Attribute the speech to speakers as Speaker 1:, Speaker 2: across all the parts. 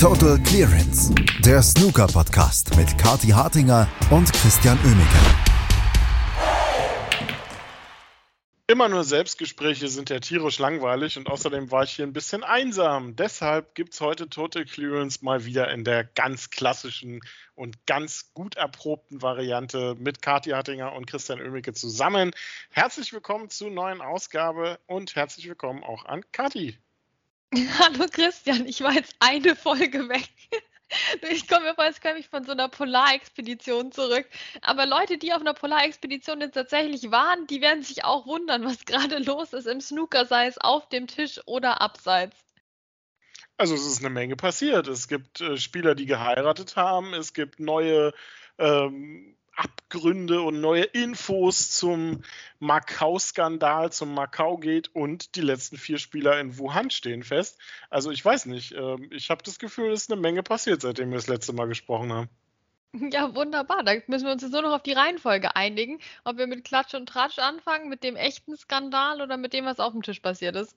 Speaker 1: Total Clearance, der Snooker-Podcast mit Kati Hartinger und Christian Oemeke.
Speaker 2: Immer nur Selbstgespräche sind ja tierisch langweilig und außerdem war ich hier ein bisschen einsam. Deshalb gibt es heute Total Clearance mal wieder in der ganz klassischen und ganz gut erprobten Variante mit Kati Hartinger und Christian Oemeke zusammen. Herzlich willkommen zur neuen Ausgabe und herzlich willkommen auch an Kati.
Speaker 3: Hallo Christian, ich war jetzt eine Folge weg. Ich komme mir vor, als käme ich von so einer Polarexpedition zurück. Aber Leute, die auf einer Polarexpedition jetzt tatsächlich waren, die werden sich auch wundern, was gerade los ist im Snooker, sei es auf dem Tisch oder abseits.
Speaker 2: Also es ist eine Menge passiert. Es gibt äh, Spieler, die geheiratet haben. Es gibt neue ähm, Abgründe und neue Infos zum Macau-Skandal, zum Macau-Gate und die letzten vier Spieler in Wuhan stehen fest. Also ich weiß nicht, ähm, ich habe das Gefühl, es ist eine Menge passiert, seitdem wir das letzte Mal gesprochen haben.
Speaker 3: Ja, wunderbar. Da müssen wir uns jetzt nur noch auf die Reihenfolge einigen, ob wir mit Klatsch und Tratsch anfangen, mit dem echten Skandal oder mit dem, was auf dem Tisch passiert ist.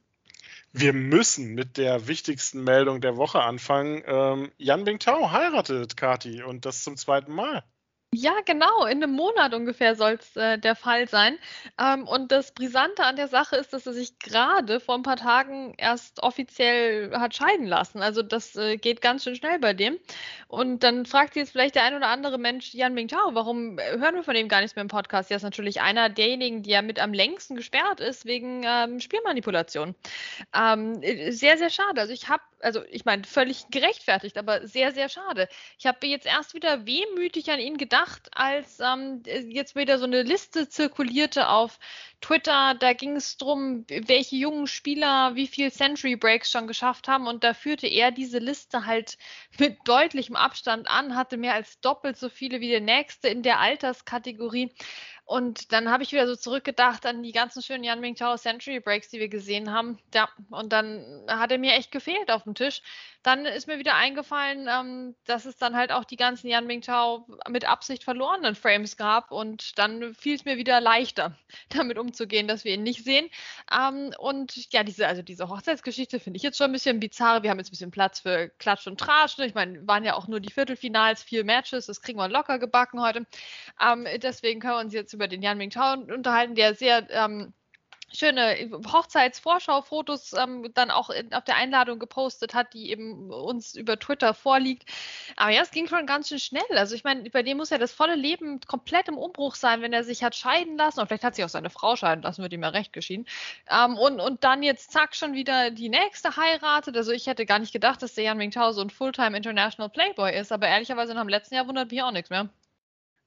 Speaker 2: Wir müssen mit der wichtigsten Meldung der Woche anfangen. Ähm, Yan Bingtao heiratet Kati und das zum zweiten Mal.
Speaker 3: Ja, genau. In einem Monat ungefähr soll es äh, der Fall sein. Ähm, und das Brisante an der Sache ist, dass er sich gerade vor ein paar Tagen erst offiziell hat scheiden lassen. Also das äh, geht ganz schön schnell bei dem. Und dann fragt sich jetzt vielleicht der ein oder andere Mensch, Yan Mingtao, warum äh, hören wir von dem gar nichts mehr im Podcast? Er ist natürlich einer derjenigen, die ja mit am längsten gesperrt ist wegen ähm, Spielmanipulation. Ähm, äh, sehr, sehr schade. Also ich habe also ich meine, völlig gerechtfertigt, aber sehr, sehr schade. Ich habe jetzt erst wieder wehmütig an ihn gedacht, als ähm, jetzt wieder so eine Liste zirkulierte auf Twitter. Da ging es darum, welche jungen Spieler wie viel Century Breaks schon geschafft haben. Und da führte er diese Liste halt mit deutlichem Abstand an, hatte mehr als doppelt so viele wie der nächste in der Alterskategorie. Und dann habe ich wieder so zurückgedacht an die ganzen schönen Yan Mingtao Century Breaks, die wir gesehen haben. Ja, und dann hat er mir echt gefehlt auf dem Tisch. Dann ist mir wieder eingefallen, ähm, dass es dann halt auch die ganzen Yan Mingtao mit Absicht verlorenen Frames gab. Und dann fiel es mir wieder leichter, damit umzugehen, dass wir ihn nicht sehen. Ähm, und ja, diese, also diese Hochzeitsgeschichte finde ich jetzt schon ein bisschen bizarr. Wir haben jetzt ein bisschen Platz für Klatsch und Tratsch. Ne? Ich meine, waren ja auch nur die Viertelfinals, vier Matches. Das kriegen wir locker gebacken heute. Ähm, deswegen können wir uns jetzt über den Yan Mingtao unterhalten, der sehr ähm, schöne Hochzeitsvorschau-Fotos ähm, dann auch in, auf der Einladung gepostet hat, die eben uns über Twitter vorliegt. Aber ja, es ging schon ganz schön schnell. Also ich meine, bei dem muss ja das volle Leben komplett im Umbruch sein, wenn er sich hat scheiden lassen. Und vielleicht hat sich auch seine Frau scheiden lassen, wird ihm ja recht geschieden. Ähm, und, und dann jetzt zack schon wieder die nächste heiratet. Also ich hätte gar nicht gedacht, dass der Yan Mingtao so ein Fulltime International Playboy ist. Aber ehrlicherweise nach dem letzten Jahr wundert mich auch nichts mehr.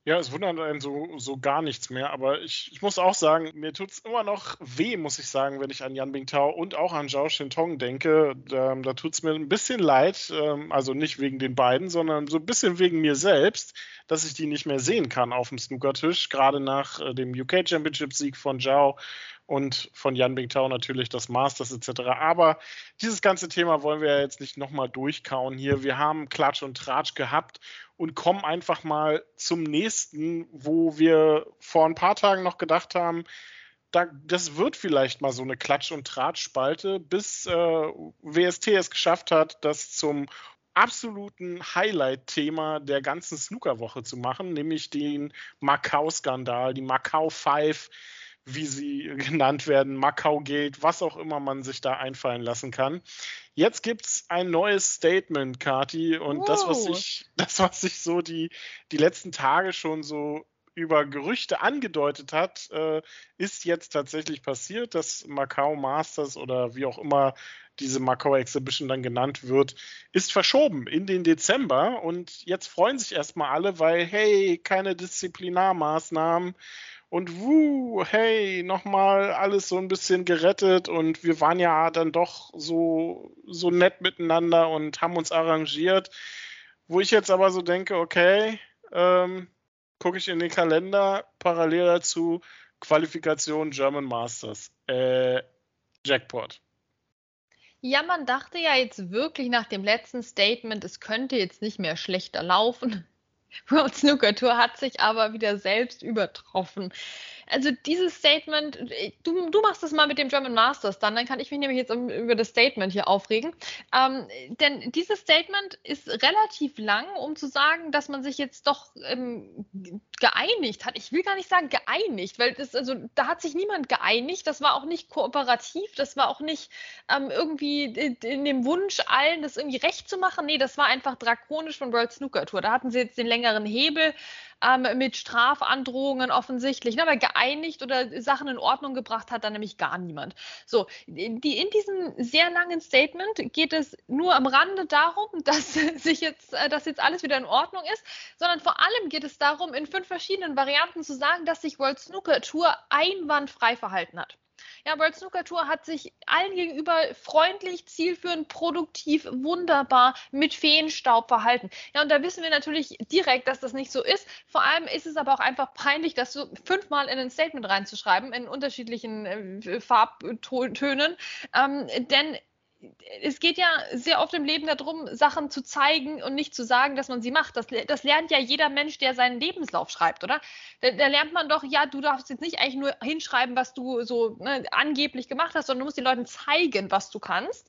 Speaker 2: Ja, es wundert einen so, so gar nichts mehr, aber ich, ich muss auch sagen, mir tut es immer noch weh, muss ich sagen, wenn ich an Yan Bingtao und auch an Zhao Shintong denke. Da, da tut es mir ein bisschen leid, ähm, also nicht wegen den beiden, sondern so ein bisschen wegen mir selbst, dass ich die nicht mehr sehen kann auf dem Snookertisch, gerade nach äh, dem UK Championship-Sieg von Zhao und von Yan Bingtao natürlich das Masters etc. Aber dieses ganze Thema wollen wir ja jetzt nicht nochmal durchkauen hier. Wir haben Klatsch und Tratsch gehabt und kommen einfach mal zum nächsten, wo wir vor ein paar Tagen noch gedacht haben, da, das wird vielleicht mal so eine Klatsch- und Tratsch-Spalte, bis äh, WST es geschafft hat, das zum absoluten Highlight-Thema der ganzen Snookerwoche zu machen, nämlich den Macau-Skandal, die Macau Five, wie sie genannt werden, Macau Gate, was auch immer man sich da einfallen lassen kann. Jetzt gibt es ein neues Statement, Kati, und wow. das, was ich, das, was sich so die, die letzten Tage schon so über Gerüchte angedeutet hat, äh, ist jetzt tatsächlich passiert. Das Macau Masters oder wie auch immer diese Macau Exhibition dann genannt wird, ist verschoben in den Dezember. Und jetzt freuen sich erstmal alle, weil, hey, keine Disziplinarmaßnahmen und wuh, hey, nochmal alles so ein bisschen gerettet und wir waren ja dann doch so, so nett miteinander und haben uns arrangiert. Wo ich jetzt aber so denke, okay, ähm, gucke ich in den Kalender, parallel dazu Qualifikation German Masters. Äh, Jackpot.
Speaker 3: Ja, man dachte ja jetzt wirklich nach dem letzten Statement, es könnte jetzt nicht mehr schlechter laufen. World Snooker Tour hat sich aber wieder selbst übertroffen. Also dieses Statement, du, du machst das mal mit dem German Masters dann, dann kann ich mich nämlich jetzt über das Statement hier aufregen. Ähm, denn dieses Statement ist relativ lang, um zu sagen, dass man sich jetzt doch ähm, geeinigt hat. Ich will gar nicht sagen geeinigt, weil das, also da hat sich niemand geeinigt. Das war auch nicht kooperativ, das war auch nicht ähm, irgendwie in dem Wunsch, allen das irgendwie recht zu machen. Nee, das war einfach drakonisch von World Snooker Tour. Da hatten sie jetzt den längeren Hebel ähm, mit Strafandrohungen offensichtlich. Ne? Aber geeinigt oder Sachen in Ordnung gebracht hat dann nämlich gar niemand. So, die, in diesem sehr langen Statement geht es nur am Rande darum, dass sich jetzt, äh, dass jetzt alles wieder in Ordnung ist, sondern vor allem geht es darum, in fünf verschiedenen Varianten zu sagen, dass sich World Snooker Tour einwandfrei verhalten hat. Ja, World Snooker Tour hat sich allen gegenüber freundlich, zielführend, produktiv, wunderbar mit Feenstaub verhalten. Ja, und da wissen wir natürlich direkt, dass das nicht so ist. Vor allem ist es aber auch einfach peinlich, das so fünfmal in ein Statement reinzuschreiben, in unterschiedlichen äh, Farbtönen. Ähm, denn es geht ja sehr oft im Leben darum, Sachen zu zeigen und nicht zu sagen, dass man sie macht. Das, das lernt ja jeder Mensch, der seinen Lebenslauf schreibt, oder? Da, da, lernt man doch, ja, du darfst jetzt nicht eigentlich nur hinschreiben, was du so ne, angeblich gemacht hast, sondern du musst den Leuten zeigen, was du kannst.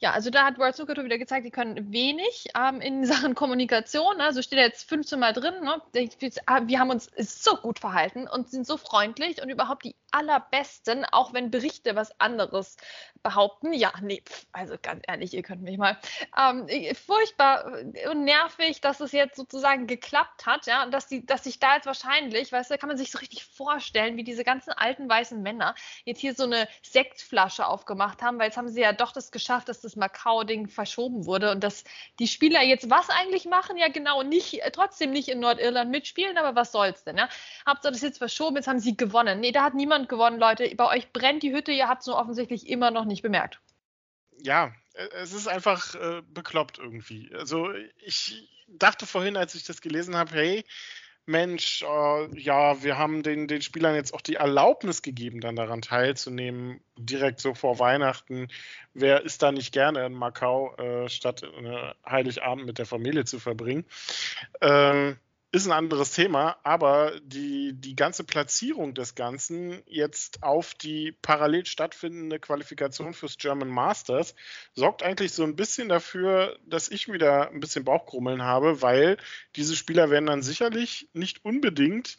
Speaker 3: Ja, also da hat World Snooker wieder gezeigt, die können wenig ähm, in Sachen Kommunikation. Also steht da jetzt 15 Mal drin. Ne? Wir haben uns so gut verhalten und sind so freundlich und überhaupt die allerbesten, auch wenn Berichte was anderes behaupten. Ja, nee, also ganz ehrlich, ihr könnt mich mal. Ähm, furchtbar und nervig, dass es jetzt sozusagen geklappt hat, ja, und dass, die, dass sich da jetzt wahrscheinlich, weißt du, kann man sich so richtig vorstellen, wie diese ganzen alten weißen Männer jetzt hier so eine Sektflasche aufgemacht haben, weil jetzt haben sie ja doch das geschafft, dass das Macau-Ding verschoben wurde und dass die Spieler jetzt was eigentlich machen? Ja, genau, nicht, trotzdem nicht in Nordirland mitspielen, aber was soll's denn, ja? Habt ihr das jetzt verschoben, jetzt haben sie gewonnen. Nee, da hat niemand niemand gewonnen, Leute. Bei euch brennt die Hütte, ihr habt es nur offensichtlich immer noch nicht bemerkt.
Speaker 2: Ja, äh, es ist einfach äh, bekloppt irgendwie. Also ich dachte vorhin, als ich das gelesen habe, hey, Mensch, äh, ja, wir haben den, den Spielern jetzt auch die Erlaubnis gegeben, dann daran teilzunehmen, direkt so vor Weihnachten. Wer ist da nicht gerne in Macau, äh, statt äh, Heiligabend mit der Familie zu verbringen? Ähm, ist ein anderes Thema, aber die, die ganze Platzierung des Ganzen jetzt auf die parallel stattfindende Qualifikation fürs German Masters sorgt eigentlich so ein bisschen dafür, dass ich wieder ein bisschen Bauchkrummeln habe, weil diese Spieler werden dann sicherlich nicht unbedingt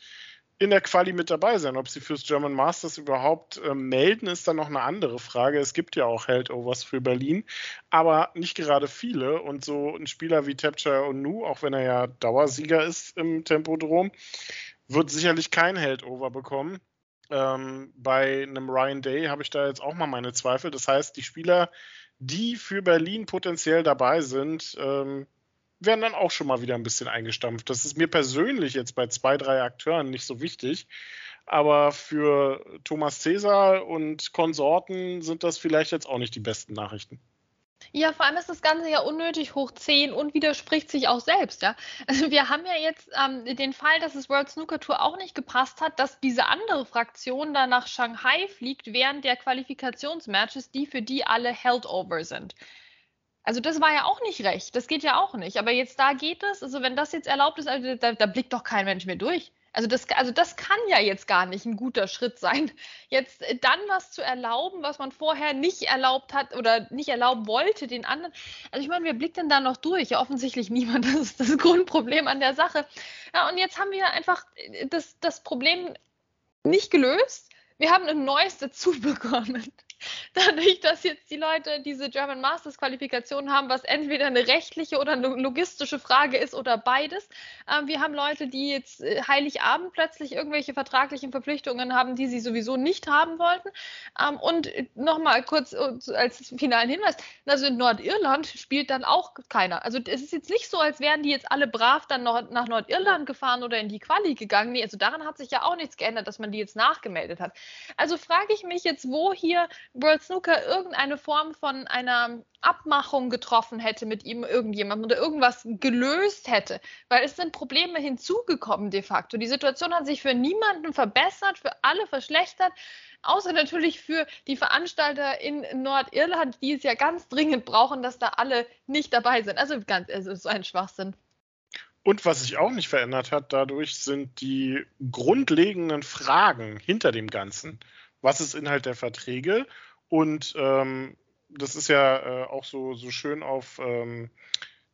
Speaker 2: in der Quali mit dabei sein. Ob sie fürs German Masters überhaupt äh, melden, ist dann noch eine andere Frage. Es gibt ja auch Heldovers für Berlin, aber nicht gerade viele. Und so ein Spieler wie Tapcha Onu, auch wenn er ja Dauersieger ist im Tempodrom, wird sicherlich kein Heldover bekommen. Ähm, bei einem Ryan Day habe ich da jetzt auch mal meine Zweifel. Das heißt, die Spieler, die für Berlin potenziell dabei sind, ähm, werden dann auch schon mal wieder ein bisschen eingestampft. Das ist mir persönlich jetzt bei zwei, drei Akteuren nicht so wichtig. Aber für Thomas Cäsar und Konsorten sind das vielleicht jetzt auch nicht die besten Nachrichten.
Speaker 3: Ja, vor allem ist das Ganze ja unnötig hoch 10 und widerspricht sich auch selbst, ja. Also wir haben ja jetzt ähm, den Fall, dass es World Snooker Tour auch nicht gepasst hat, dass diese andere Fraktion da nach Shanghai fliegt während der Qualifikationsmatches, die für die alle held over sind. Also das war ja auch nicht recht. Das geht ja auch nicht. Aber jetzt da geht es. Also wenn das jetzt erlaubt ist, also da, da blickt doch kein Mensch mehr durch. Also das, also das kann ja jetzt gar nicht ein guter Schritt sein. Jetzt äh, dann was zu erlauben, was man vorher nicht erlaubt hat oder nicht erlauben wollte, den anderen. Also ich meine, wer blickt denn da noch durch? Ja, offensichtlich niemand. Das ist das Grundproblem an der Sache. Ja, und jetzt haben wir einfach äh, das, das Problem nicht gelöst. Wir haben ein neues dazu bekommen. dadurch, dass jetzt die Leute diese German Masters Qualifikation haben, was entweder eine rechtliche oder eine logistische Frage ist oder beides. Ähm, wir haben Leute, die jetzt äh, Heiligabend plötzlich irgendwelche vertraglichen Verpflichtungen haben, die sie sowieso nicht haben wollten. Ähm, und nochmal kurz äh, als finalen Hinweis, also in Nordirland spielt dann auch keiner. Also es ist jetzt nicht so, als wären die jetzt alle brav dann noch nach Nordirland gefahren oder in die Quali gegangen. Nee, also daran hat sich ja auch nichts geändert, dass man die jetzt nachgemeldet hat. Also frage ich mich jetzt, wo hier World Snooker irgendeine Form von einer Abmachung getroffen hätte mit ihm irgendjemandem oder irgendwas gelöst hätte, weil es sind Probleme hinzugekommen de facto. Die Situation hat sich für niemanden verbessert, für alle verschlechtert, außer natürlich für die Veranstalter in Nordirland, die es ja ganz dringend brauchen, dass da alle nicht dabei sind. Also ganz, also so ein Schwachsinn.
Speaker 2: Und was sich auch nicht verändert hat dadurch, sind die grundlegenden Fragen hinter dem Ganzen. Was ist Inhalt der Verträge? Und ähm, das ist ja äh, auch so, so schön auf ähm,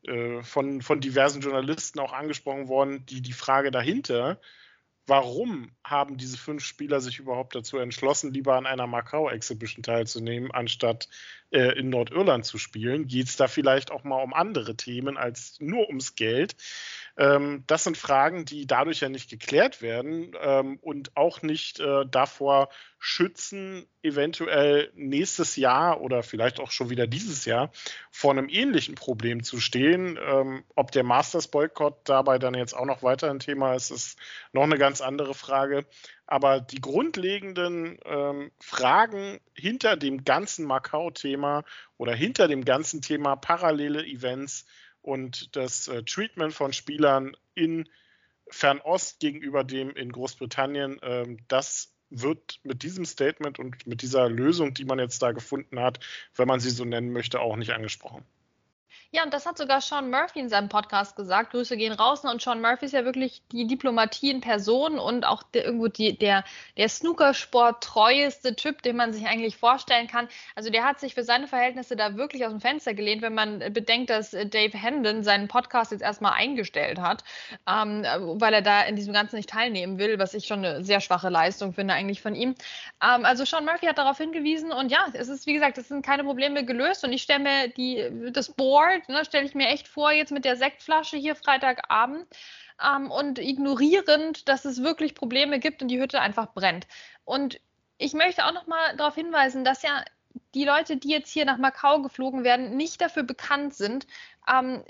Speaker 2: äh, von, von diversen Journalisten auch angesprochen worden, die die Frage dahinter, warum haben diese fünf Spieler sich überhaupt dazu entschlossen, lieber an einer Macau-Exhibition teilzunehmen, anstatt äh, in Nordirland zu spielen? Geht es da vielleicht auch mal um andere Themen als nur ums Geld? Ähm, das sind Fragen, die dadurch ja nicht geklärt werden ähm, und auch nicht äh, davor schützen, eventuell nächstes Jahr oder vielleicht auch schon wieder dieses Jahr vor einem ähnlichen Problem zu stehen. Ähm, ob der Masters-Boykott dabei dann jetzt auch noch weiter ein Thema ist, ist noch eine ganz andere Frage. Aber die grundlegenden ähm, Fragen hinter dem ganzen Macau-Thema oder hinter dem ganzen Thema parallele Events und das äh, Treatment von Spielern in Fernost gegenüber dem in Großbritannien, ähm, das wird mit diesem Statement und mit dieser Lösung, die man jetzt da gefunden hat, wenn man sie so nennen möchte, auch nicht angesprochen.
Speaker 3: Ja, und das hat sogar Sean Murphy in seinem Podcast gesagt. Grüße gehen raus. Und Sean Murphy ist ja wirklich die Diplomatie in Person und auch der, irgendwo die, der, der Snookersport treueste Typ, den man sich eigentlich vorstellen kann. Also der hat sich für seine Verhältnisse da wirklich aus dem Fenster gelehnt, wenn man bedenkt, dass Dave Hendon seinen Podcast jetzt erstmal eingestellt hat, ähm, weil er da in diesem Ganzen nicht teilnehmen will, was ich schon eine sehr schwache Leistung finde eigentlich von ihm. Ähm, also Sean Murphy hat darauf hingewiesen und ja, es ist wie gesagt, es sind keine Probleme gelöst und ich stelle mir die, das Board ne, stelle ich mir echt vor, jetzt mit der Sektflasche hier Freitagabend ähm, und ignorierend, dass es wirklich Probleme gibt und die Hütte einfach brennt. Und ich möchte auch noch mal darauf hinweisen, dass ja die Leute, die jetzt hier nach Macau geflogen werden, nicht dafür bekannt sind, ähm,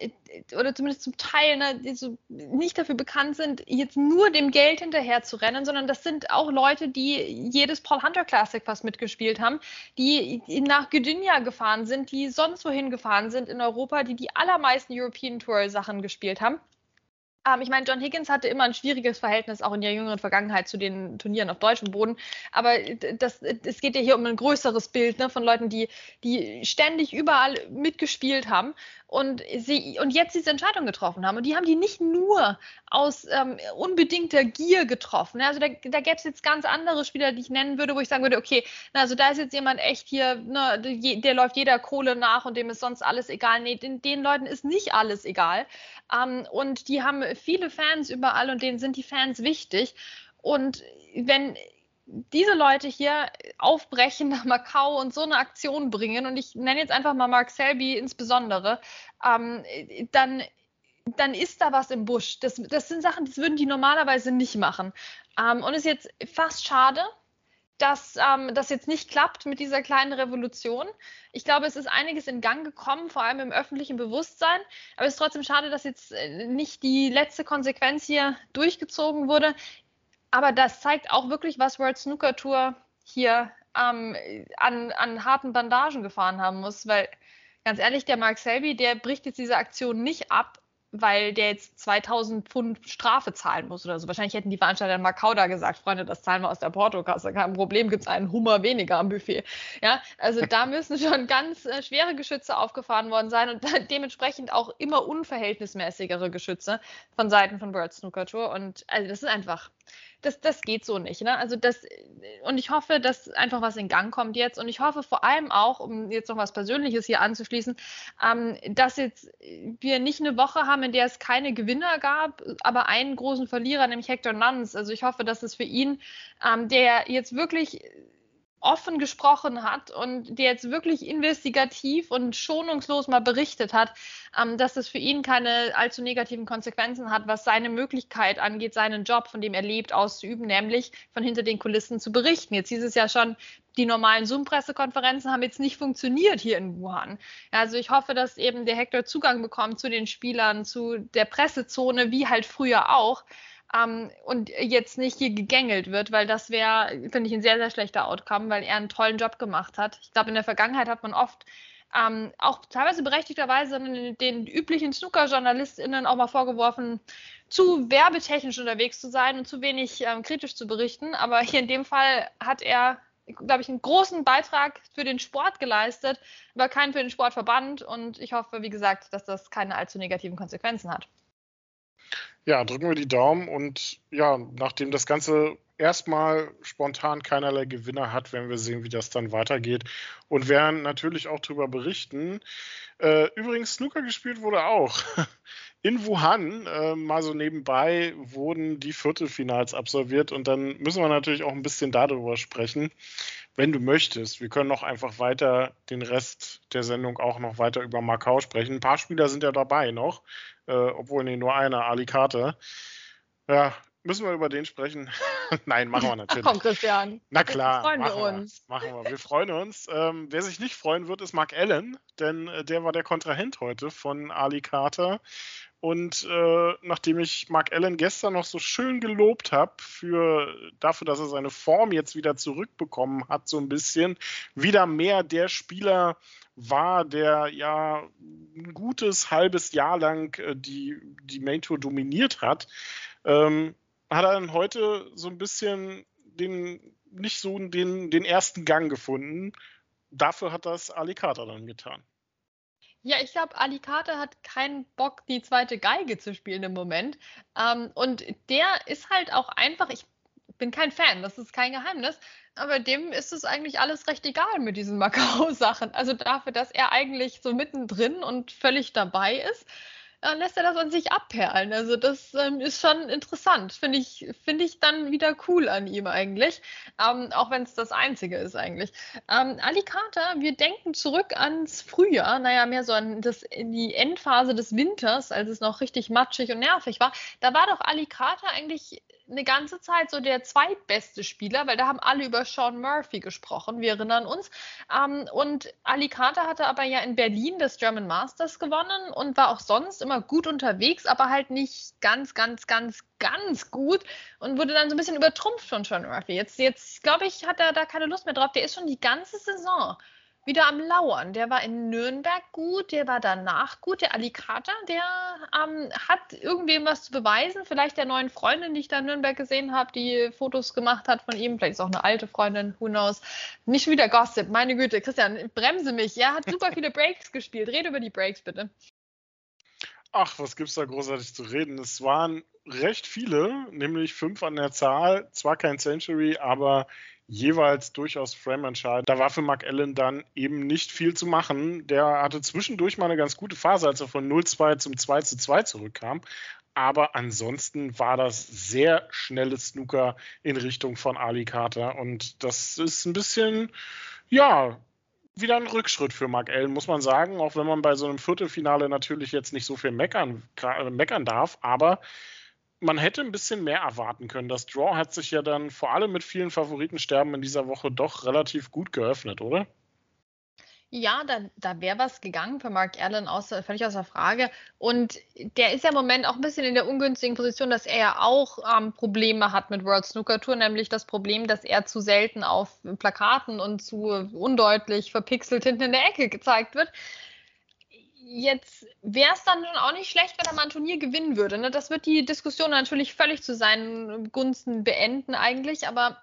Speaker 3: oder zumindest zum Teil ne, die so nicht dafür bekannt sind, jetzt nur dem Geld hinterher zu rennen, sondern das sind auch Leute, die jedes Paul Hunter Classic fast mitgespielt haben, die nach Gdynia gefahren sind, die sonst wohin gefahren sind in Europa, die die allermeisten European Tour Sachen gespielt haben. Ähm, ich meine, John Higgins hatte immer ein schwieriges Verhältnis auch in der jüngeren Vergangenheit zu den Turnieren auf deutschem Boden. Aber das, es geht ja hier um ein größeres Bild ne, von Leuten, die, die ständig überall mitgespielt haben und sie und jetzt diese Entscheidung getroffen haben. Und die haben die nicht nur aus ähm, unbedingter Gier getroffen. Also da, da gäbe es jetzt ganz andere Spieler, die ich nennen würde, wo ich sagen würde, okay, na, also da ist jetzt jemand echt hier, ne, der, der läuft jeder Kohle nach und dem ist sonst alles egal. Nee, den, den Leuten ist nicht alles egal. Ähm, und die haben viele Fans überall und denen sind die Fans wichtig. Und wenn diese Leute hier aufbrechen nach Macau und so eine Aktion bringen, und ich nenne jetzt einfach mal Mark Selby insbesondere, ähm, dann, dann ist da was im Busch. Das, das sind Sachen, das würden die normalerweise nicht machen. Ähm, und ist jetzt fast schade, dass ähm, das jetzt nicht klappt mit dieser kleinen Revolution. Ich glaube, es ist einiges in Gang gekommen, vor allem im öffentlichen Bewusstsein. Aber es ist trotzdem schade, dass jetzt äh, nicht die letzte Konsequenz hier durchgezogen wurde. Aber das zeigt auch wirklich, was World Snooker Tour hier ähm, an, an harten Bandagen gefahren haben muss, weil ganz ehrlich, der Mark Selby, der bricht jetzt diese Aktion nicht ab, weil der jetzt 2000 Pfund Strafe zahlen muss oder so. Wahrscheinlich hätten die Veranstalter in Macau da gesagt, Freunde, das zahlen wir aus der Portokasse. Kein Problem, gibt es einen Hummer weniger am Buffet. Ja, also da müssen schon ganz äh, schwere Geschütze aufgefahren worden sein und dementsprechend auch immer unverhältnismäßigere Geschütze von Seiten von World Snooker Tour. Und also das ist einfach das, das geht so nicht. Ne? Also das, und ich hoffe, dass einfach was in Gang kommt jetzt. Und ich hoffe vor allem auch, um jetzt noch was Persönliches hier anzuschließen, ähm, dass jetzt wir nicht eine Woche haben, in der es keine Gewinner gab, aber einen großen Verlierer, nämlich Hector Nuns. Also ich hoffe, dass es für ihn, ähm, der jetzt wirklich offen gesprochen hat und der jetzt wirklich investigativ und schonungslos mal berichtet hat, ähm, dass es für ihn keine allzu negativen Konsequenzen hat, was seine Möglichkeit angeht, seinen Job, von dem er lebt, auszuüben, nämlich von hinter den Kulissen zu berichten. Jetzt hieß es ja schon, die normalen Zoom-Pressekonferenzen haben jetzt nicht funktioniert hier in Wuhan. Also ich hoffe, dass eben der Hector Zugang bekommt zu den Spielern, zu der Pressezone, wie halt früher auch ähm, und jetzt nicht hier gegängelt wird, weil das wäre, finde ich, ein sehr, sehr schlechter Outcome, weil er einen tollen Job gemacht hat. Ich glaube, in der Vergangenheit hat man oft ähm, auch teilweise berechtigterweise den üblichen Snooker-JournalistInnen auch mal vorgeworfen, zu werbetechnisch unterwegs zu sein und zu wenig ähm, kritisch zu berichten. Aber hier in dem Fall hat er, glaube ich, einen großen Beitrag für den Sport geleistet, aber keinen für den Sportverband. Und ich hoffe, wie gesagt, dass das keine allzu negativen Konsequenzen hat.
Speaker 2: Ja, drücken wir die Daumen und ja, nachdem das Ganze erstmal spontan keinerlei Gewinner hat, werden wir sehen, wie das dann weitergeht und werden natürlich auch darüber berichten. Äh, übrigens, Snooker gespielt wurde auch. In Wuhan, äh, mal so nebenbei, wurden die Viertelfinals absolviert und dann müssen wir natürlich auch ein bisschen darüber sprechen, wenn du möchtest. Wir können noch einfach weiter den Rest der Sendung auch noch weiter über Macau sprechen. Ein paar Spieler sind ja dabei noch, äh, obwohl nee, nur einer, Ali Carter. Ja, müssen wir über den sprechen? Nein, machen wir natürlich.
Speaker 3: Ach komm, Christian.
Speaker 2: Na klar.
Speaker 3: Freuen wir uns.
Speaker 2: Wir. Machen wir. Wir freuen uns. Ähm, wer sich nicht freuen wird, ist Mark Allen, denn äh, der war der Kontrahent heute von Ali Carter. Und äh, nachdem ich Mark Allen gestern noch so schön gelobt habe für dafür, dass er seine Form jetzt wieder zurückbekommen hat, so ein bisschen, wieder mehr der Spieler war, der ja ein gutes halbes Jahr lang äh, die, die Main Tour dominiert hat, ähm, hat er dann heute so ein bisschen den, nicht so den, den ersten Gang gefunden. Dafür hat das Ali dann getan.
Speaker 3: Ja, ich glaube, Alicate hat keinen Bock, die zweite Geige zu spielen im Moment. Ähm, und der ist halt auch einfach, ich bin kein Fan, das ist kein Geheimnis, aber dem ist es eigentlich alles recht egal mit diesen Macau-Sachen. Also dafür, dass er eigentlich so mittendrin und völlig dabei ist, dann lässt er das an sich abperlen. Also das ähm, ist schon interessant. Finde ich, find ich dann wieder cool an ihm eigentlich. Ähm, auch wenn es das Einzige ist eigentlich. Ähm, Ali Carter, wir denken zurück ans Frühjahr, naja, mehr so an das, in die Endphase des Winters, als es noch richtig matschig und nervig war. Da war doch Ali Carter eigentlich eine ganze Zeit so der zweitbeste Spieler, weil da haben alle über Sean Murphy gesprochen, wir erinnern uns. Ähm, und Ali Carter hatte aber ja in Berlin das German Masters gewonnen und war auch sonst immer gut unterwegs, aber halt nicht ganz, ganz, ganz, ganz gut und wurde dann so ein bisschen übertrumpft von Sean Murphy. Jetzt, jetzt glaube ich, hat er da keine Lust mehr drauf. Der ist schon die ganze Saison wieder am Lauern. Der war in Nürnberg gut, der war danach gut. Der Alicata, der ähm, hat irgendwem was zu beweisen. Vielleicht der neuen Freundin, die ich da in Nürnberg gesehen habe, die Fotos gemacht hat von ihm. Vielleicht ist auch eine alte Freundin, who knows. Nicht wieder Gossip, meine Güte. Christian, bremse mich. Er hat super viele Breaks gespielt. Rede über die Breaks, bitte.
Speaker 2: Ach, was gibt's da großartig zu reden? Es waren recht viele, nämlich fünf an der Zahl. Zwar kein Century, aber jeweils durchaus Frame-entscheidend. Da war für Mark Allen dann eben nicht viel zu machen. Der hatte zwischendurch mal eine ganz gute Phase, als er von 0-2 zum 2-2 zurückkam. Aber ansonsten war das sehr schnelles Snooker in Richtung von Ali Carter. Und das ist ein bisschen, ja, wieder ein Rückschritt für Mark Allen, muss man sagen. Auch wenn man bei so einem Viertelfinale natürlich jetzt nicht so viel meckern, meckern darf. Aber man hätte ein bisschen mehr erwarten können. Das Draw hat sich ja dann vor allem mit vielen Favoritensterben in dieser Woche doch relativ gut geöffnet, oder?
Speaker 3: Ja, da, da wäre was gegangen für Mark Allen, außer, völlig außer Frage. Und der ist ja im Moment auch ein bisschen in der ungünstigen Position, dass er ja auch ähm, Probleme hat mit World Snooker Tour, nämlich das Problem, dass er zu selten auf Plakaten und zu undeutlich verpixelt hinten in der Ecke gezeigt wird jetzt wäre es dann schon auch nicht schlecht, wenn er mal ein Turnier gewinnen würde. Ne? Das wird die Diskussion natürlich völlig zu seinen Gunsten beenden eigentlich, aber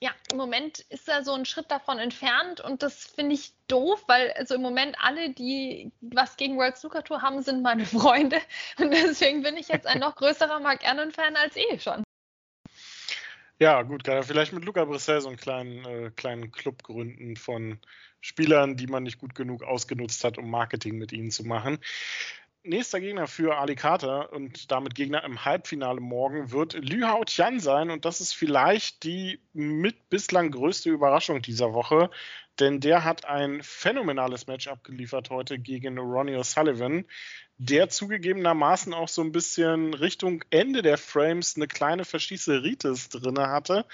Speaker 3: ja, im Moment ist er so ein Schritt davon entfernt und das finde ich doof, weil also im Moment alle, die was gegen World Snooker Tour haben, sind meine Freunde und deswegen bin ich jetzt ein noch größerer Mark Allen-Fan als eh schon.
Speaker 2: Ja, gut, kann er vielleicht mit Luca Brissell so einen kleinen, äh, kleinen Club gründen von Spielern, die man nicht gut genug ausgenutzt hat, um Marketing mit ihnen zu machen. Nächster Gegner für Ali Carter und damit Gegner im Halbfinale morgen wird Lü Hao Tian sein und das ist vielleicht die mit bislang größte Überraschung dieser Woche, denn der hat ein phänomenales Match abgeliefert heute gegen Ronnie O'Sullivan, der zugegebenermaßen auch so ein bisschen Richtung Ende der Frames eine kleine Verschießeritis drin hatte.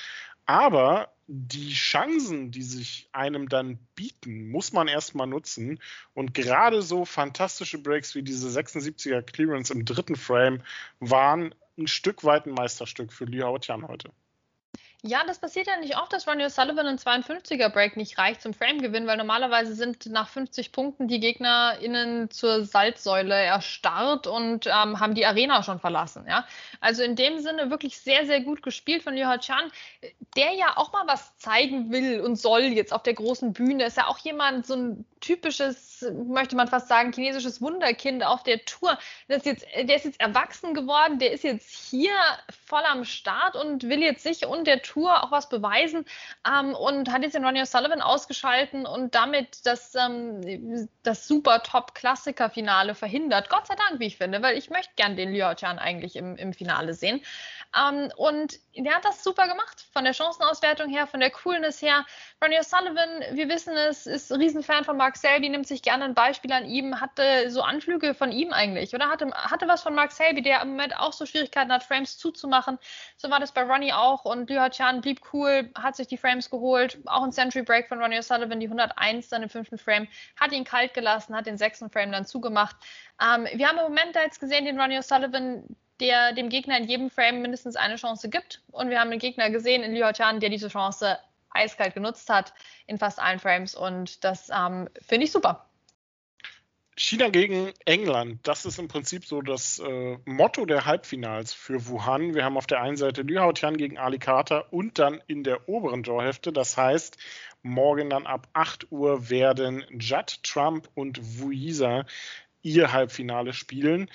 Speaker 2: Aber die Chancen, die sich einem dann bieten, muss man erstmal nutzen. Und gerade so fantastische Breaks wie diese 76er Clearance im dritten Frame waren ein Stück weit ein Meisterstück für Liu Tian heute.
Speaker 3: Ja, das passiert ja nicht oft, dass Ronnie O'Sullivan ein 52er Break nicht reicht zum Frame-Gewinn, weil normalerweise sind nach 50 Punkten die GegnerInnen zur Salzsäule erstarrt und ähm, haben die Arena schon verlassen. Ja? Also in dem Sinne wirklich sehr, sehr gut gespielt von Liu Chan, der ja auch mal was zeigen will und soll jetzt auf der großen Bühne. Ist ja auch jemand, so ein typisches möchte man fast sagen, chinesisches Wunderkind auf der Tour. Ist jetzt, der ist jetzt erwachsen geworden, der ist jetzt hier voll am Start und will jetzt sich und der Tour auch was beweisen ähm, und hat jetzt den Ronnie O'Sullivan ausgeschalten und damit das, ähm, das super Top-Klassiker-Finale verhindert. Gott sei Dank, wie ich finde, weil ich möchte gern den Liu Chan eigentlich im, im Finale sehen. Ähm, und der hat das super gemacht, von der Chancenauswertung her, von der Coolness her. Ronnie O'Sullivan, wir wissen es, ist ein Riesenfan von Mark Selby, nimmt sich gerne ein Beispiel an ihm, hatte so Anflüge von ihm eigentlich, oder? Hatte, hatte was von Mark Selby, der im Moment auch so Schwierigkeiten hat, Frames zuzumachen. So war das bei Ronnie auch und Liu Chan blieb cool, hat sich die Frames geholt. Auch ein Century Break von Ronnie O'Sullivan, die 101 dann im fünften Frame, hat ihn kalt gelassen, hat den sechsten Frame dann zugemacht. Ähm, wir haben im Moment da jetzt gesehen, den Ronnie O'Sullivan, der dem Gegner in jedem Frame mindestens eine Chance gibt. Und wir haben einen Gegner gesehen in Liu Chan, der diese Chance eiskalt genutzt hat in fast allen Frames. Und das ähm, finde ich super.
Speaker 2: China gegen England, das ist im Prinzip so das äh, Motto der Halbfinals für Wuhan. Wir haben auf der einen Seite Liu Haotian gegen Ali Carter und dann in der oberen Jawhälfte. Das heißt, morgen dann ab 8 Uhr werden Judd Trump und Wuisa ihr Halbfinale spielen.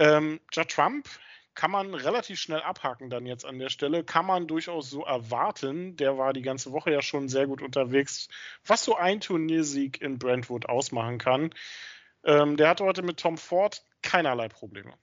Speaker 2: Ähm, Judd Trump kann man relativ schnell abhaken dann jetzt an der Stelle. Kann man durchaus so erwarten. Der war die ganze Woche ja schon sehr gut unterwegs, was so ein Turniersieg in Brentwood ausmachen kann. Ähm, der hatte heute mit Tom Ford keinerlei Probleme.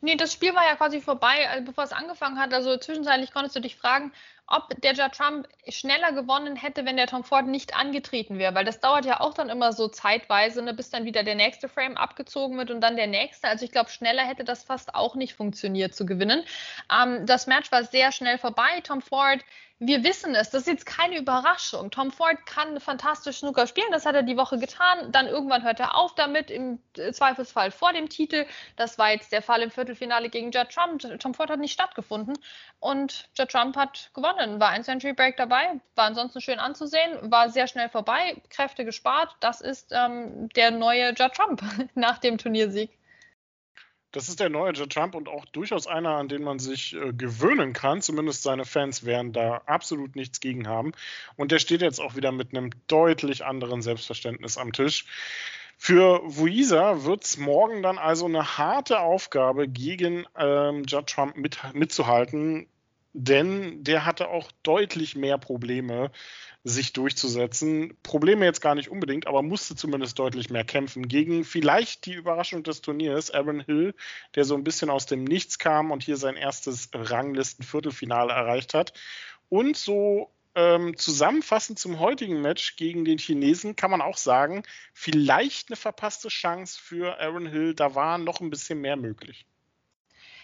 Speaker 3: Nee, das Spiel war ja quasi vorbei, äh, bevor es angefangen hat. Also zwischenzeitlich konntest du dich fragen, ob der Judd Trump schneller gewonnen hätte, wenn der Tom Ford nicht angetreten wäre. Weil das dauert ja auch dann immer so zeitweise, ne, bis dann wieder der nächste Frame abgezogen wird und dann der nächste. Also ich glaube, schneller hätte das fast auch nicht funktioniert zu gewinnen. Ähm, das Match war sehr schnell vorbei. Tom Ford wir wissen es, das ist jetzt keine Überraschung. Tom Ford kann fantastisch Snooker spielen, das hat er die Woche getan. Dann irgendwann hört er auf damit, im Zweifelsfall vor dem Titel. Das war jetzt der Fall im Viertelfinale gegen Judd Trump. Tom Ford hat nicht stattgefunden und Judd Trump hat gewonnen. War ein Century Break dabei, war ansonsten schön anzusehen, war sehr schnell vorbei, Kräfte gespart. Das ist ähm, der neue Judd Trump nach dem Turniersieg.
Speaker 2: Das ist der neue Joe Trump und auch durchaus einer, an den man sich äh, gewöhnen kann. Zumindest seine Fans werden da absolut nichts gegen haben. Und der steht jetzt auch wieder mit einem deutlich anderen Selbstverständnis am Tisch. Für Wuisa wird es morgen dann also eine harte Aufgabe, gegen ähm, Judd Trump mit, mitzuhalten, denn der hatte auch deutlich mehr Probleme sich durchzusetzen. Probleme jetzt gar nicht unbedingt, aber musste zumindest deutlich mehr kämpfen gegen vielleicht die Überraschung des Turniers, Aaron Hill, der so ein bisschen aus dem Nichts kam und hier sein erstes Ranglisten-Viertelfinale erreicht hat. Und so ähm, zusammenfassend zum heutigen Match gegen den Chinesen kann man auch sagen, vielleicht eine verpasste Chance für Aaron Hill. Da war noch ein bisschen mehr möglich.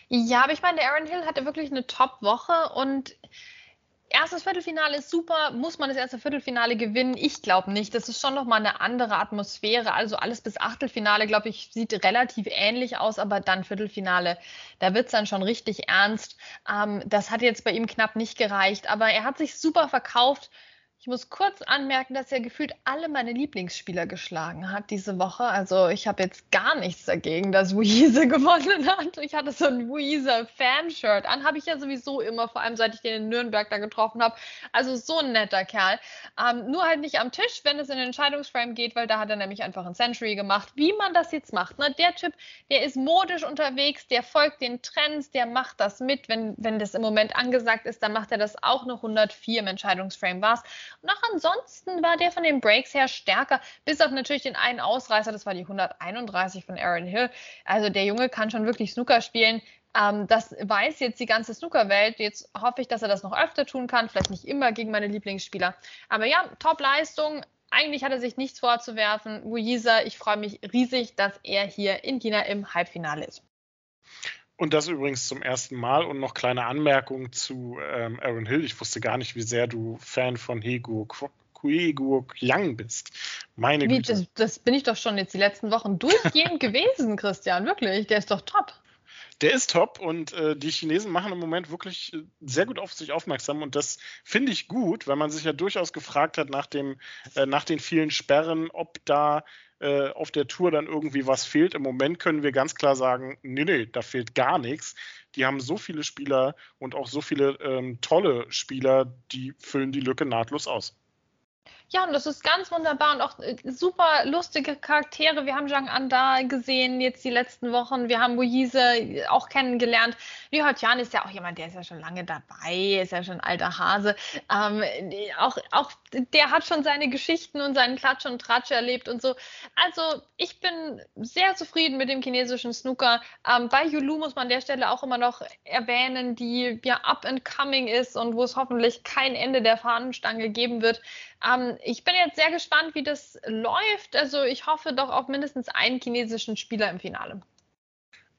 Speaker 3: Ja, aber ich meine, der Aaron Hill hatte wirklich eine Top-Woche und erstes Viertelfinale ist super. Muss man das erste Viertelfinale gewinnen? Ich glaube nicht. Das ist schon nochmal eine andere Atmosphäre. Also alles bis Achtelfinale, glaube ich, sieht relativ ähnlich aus, aber dann Viertelfinale, da wird es dann schon richtig ernst. Ähm, das hat jetzt bei ihm knapp nicht gereicht, aber er hat sich super verkauft. Ich muss kurz anmerken, dass er gefühlt alle meine Lieblingsspieler geschlagen hat diese Woche. Also ich habe jetzt gar nichts dagegen, dass Weezer gewonnen hat. Ich hatte so ein Weezer Fanshirt an, habe ich ja sowieso immer, vor allem seit ich den in Nürnberg da getroffen habe. Also so ein netter Kerl. Ähm, nur halt nicht am Tisch, wenn es in den Entscheidungsframe geht, weil da hat er nämlich einfach ein Century gemacht. Wie man das jetzt macht. Ne? Der Typ, der ist modisch unterwegs, der folgt den Trends, der macht das mit. Wenn, wenn das im Moment angesagt ist, dann macht er das auch noch 104 im Entscheidungsframe war und auch ansonsten war der von den Breaks her stärker, bis auf natürlich den einen Ausreißer, das war die 131 von Aaron Hill. Also der Junge kann schon wirklich Snooker spielen. Ähm, das weiß jetzt die ganze Snookerwelt. Jetzt hoffe ich, dass er das noch öfter tun kann. Vielleicht nicht immer gegen meine Lieblingsspieler. Aber ja, Top-Leistung. Eigentlich hat er sich nichts vorzuwerfen. Wuisa, ich freue mich riesig, dass er hier in China im Halbfinale ist.
Speaker 2: Und das übrigens zum ersten Mal. Und noch kleine Anmerkung zu ähm, Aaron Hill. Ich wusste gar nicht, wie sehr du Fan von Hegu Kueguok Yang bist. Meine
Speaker 3: Güte. Das, das, bin ich doch schon jetzt die letzten Wochen durchgehend gewesen, Christian. Wirklich. Der ist doch top.
Speaker 2: Der ist top und äh, die Chinesen machen im Moment wirklich äh, sehr gut auf sich aufmerksam und das finde ich gut, weil man sich ja durchaus gefragt hat nach, dem, äh, nach den vielen Sperren, ob da äh, auf der Tour dann irgendwie was fehlt. Im Moment können wir ganz klar sagen, nee, nee, da fehlt gar nichts. Die haben so viele Spieler und auch so viele ähm, tolle Spieler, die füllen die Lücke nahtlos aus.
Speaker 3: Ja, und das ist ganz wunderbar und auch äh, super lustige Charaktere. Wir haben Zhang Anda gesehen jetzt die letzten Wochen. Wir haben Moise auch kennengelernt. Liu Haotian ist ja auch jemand, der ist ja schon lange dabei, ist ja schon alter Hase. Ähm, auch, auch der hat schon seine Geschichten und seinen Klatsch und Tratsch erlebt und so. Also ich bin sehr zufrieden mit dem chinesischen Snooker. Ähm, bei Yulu muss man an der Stelle auch immer noch erwähnen, die ja up and coming ist und wo es hoffentlich kein Ende der Fahnenstange geben wird. Ähm, ich bin jetzt sehr gespannt, wie das läuft. Also ich hoffe doch auf mindestens einen chinesischen Spieler im Finale.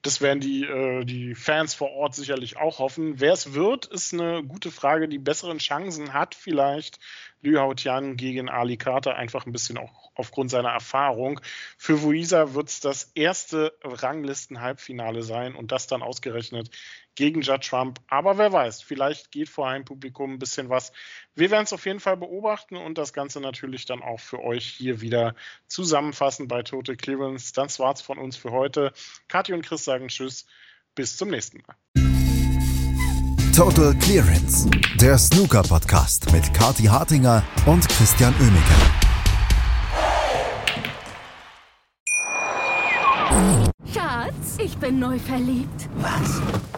Speaker 2: Das werden die, äh, die Fans vor Ort sicherlich auch hoffen. Wer es wird, ist eine gute Frage. Die besseren Chancen hat vielleicht Liu Haotian gegen Ali Carter, einfach ein bisschen auch aufgrund seiner Erfahrung. Für Wuisa wird es das erste Ranglisten-Halbfinale sein und das dann ausgerechnet gegen Judd Trump. Aber wer weiß, vielleicht geht vor einem Publikum ein bisschen was. Wir werden es auf jeden Fall beobachten und das Ganze natürlich dann auch für euch hier wieder zusammenfassen bei Total Clearance. Das war's von uns für heute. Kathi und Chris sagen Tschüss. Bis zum nächsten Mal.
Speaker 1: Total Clearance, der Snooker-Podcast mit Kathi Hartinger und Christian Oemeke.
Speaker 4: Schatz, ich bin neu verliebt.
Speaker 5: Was?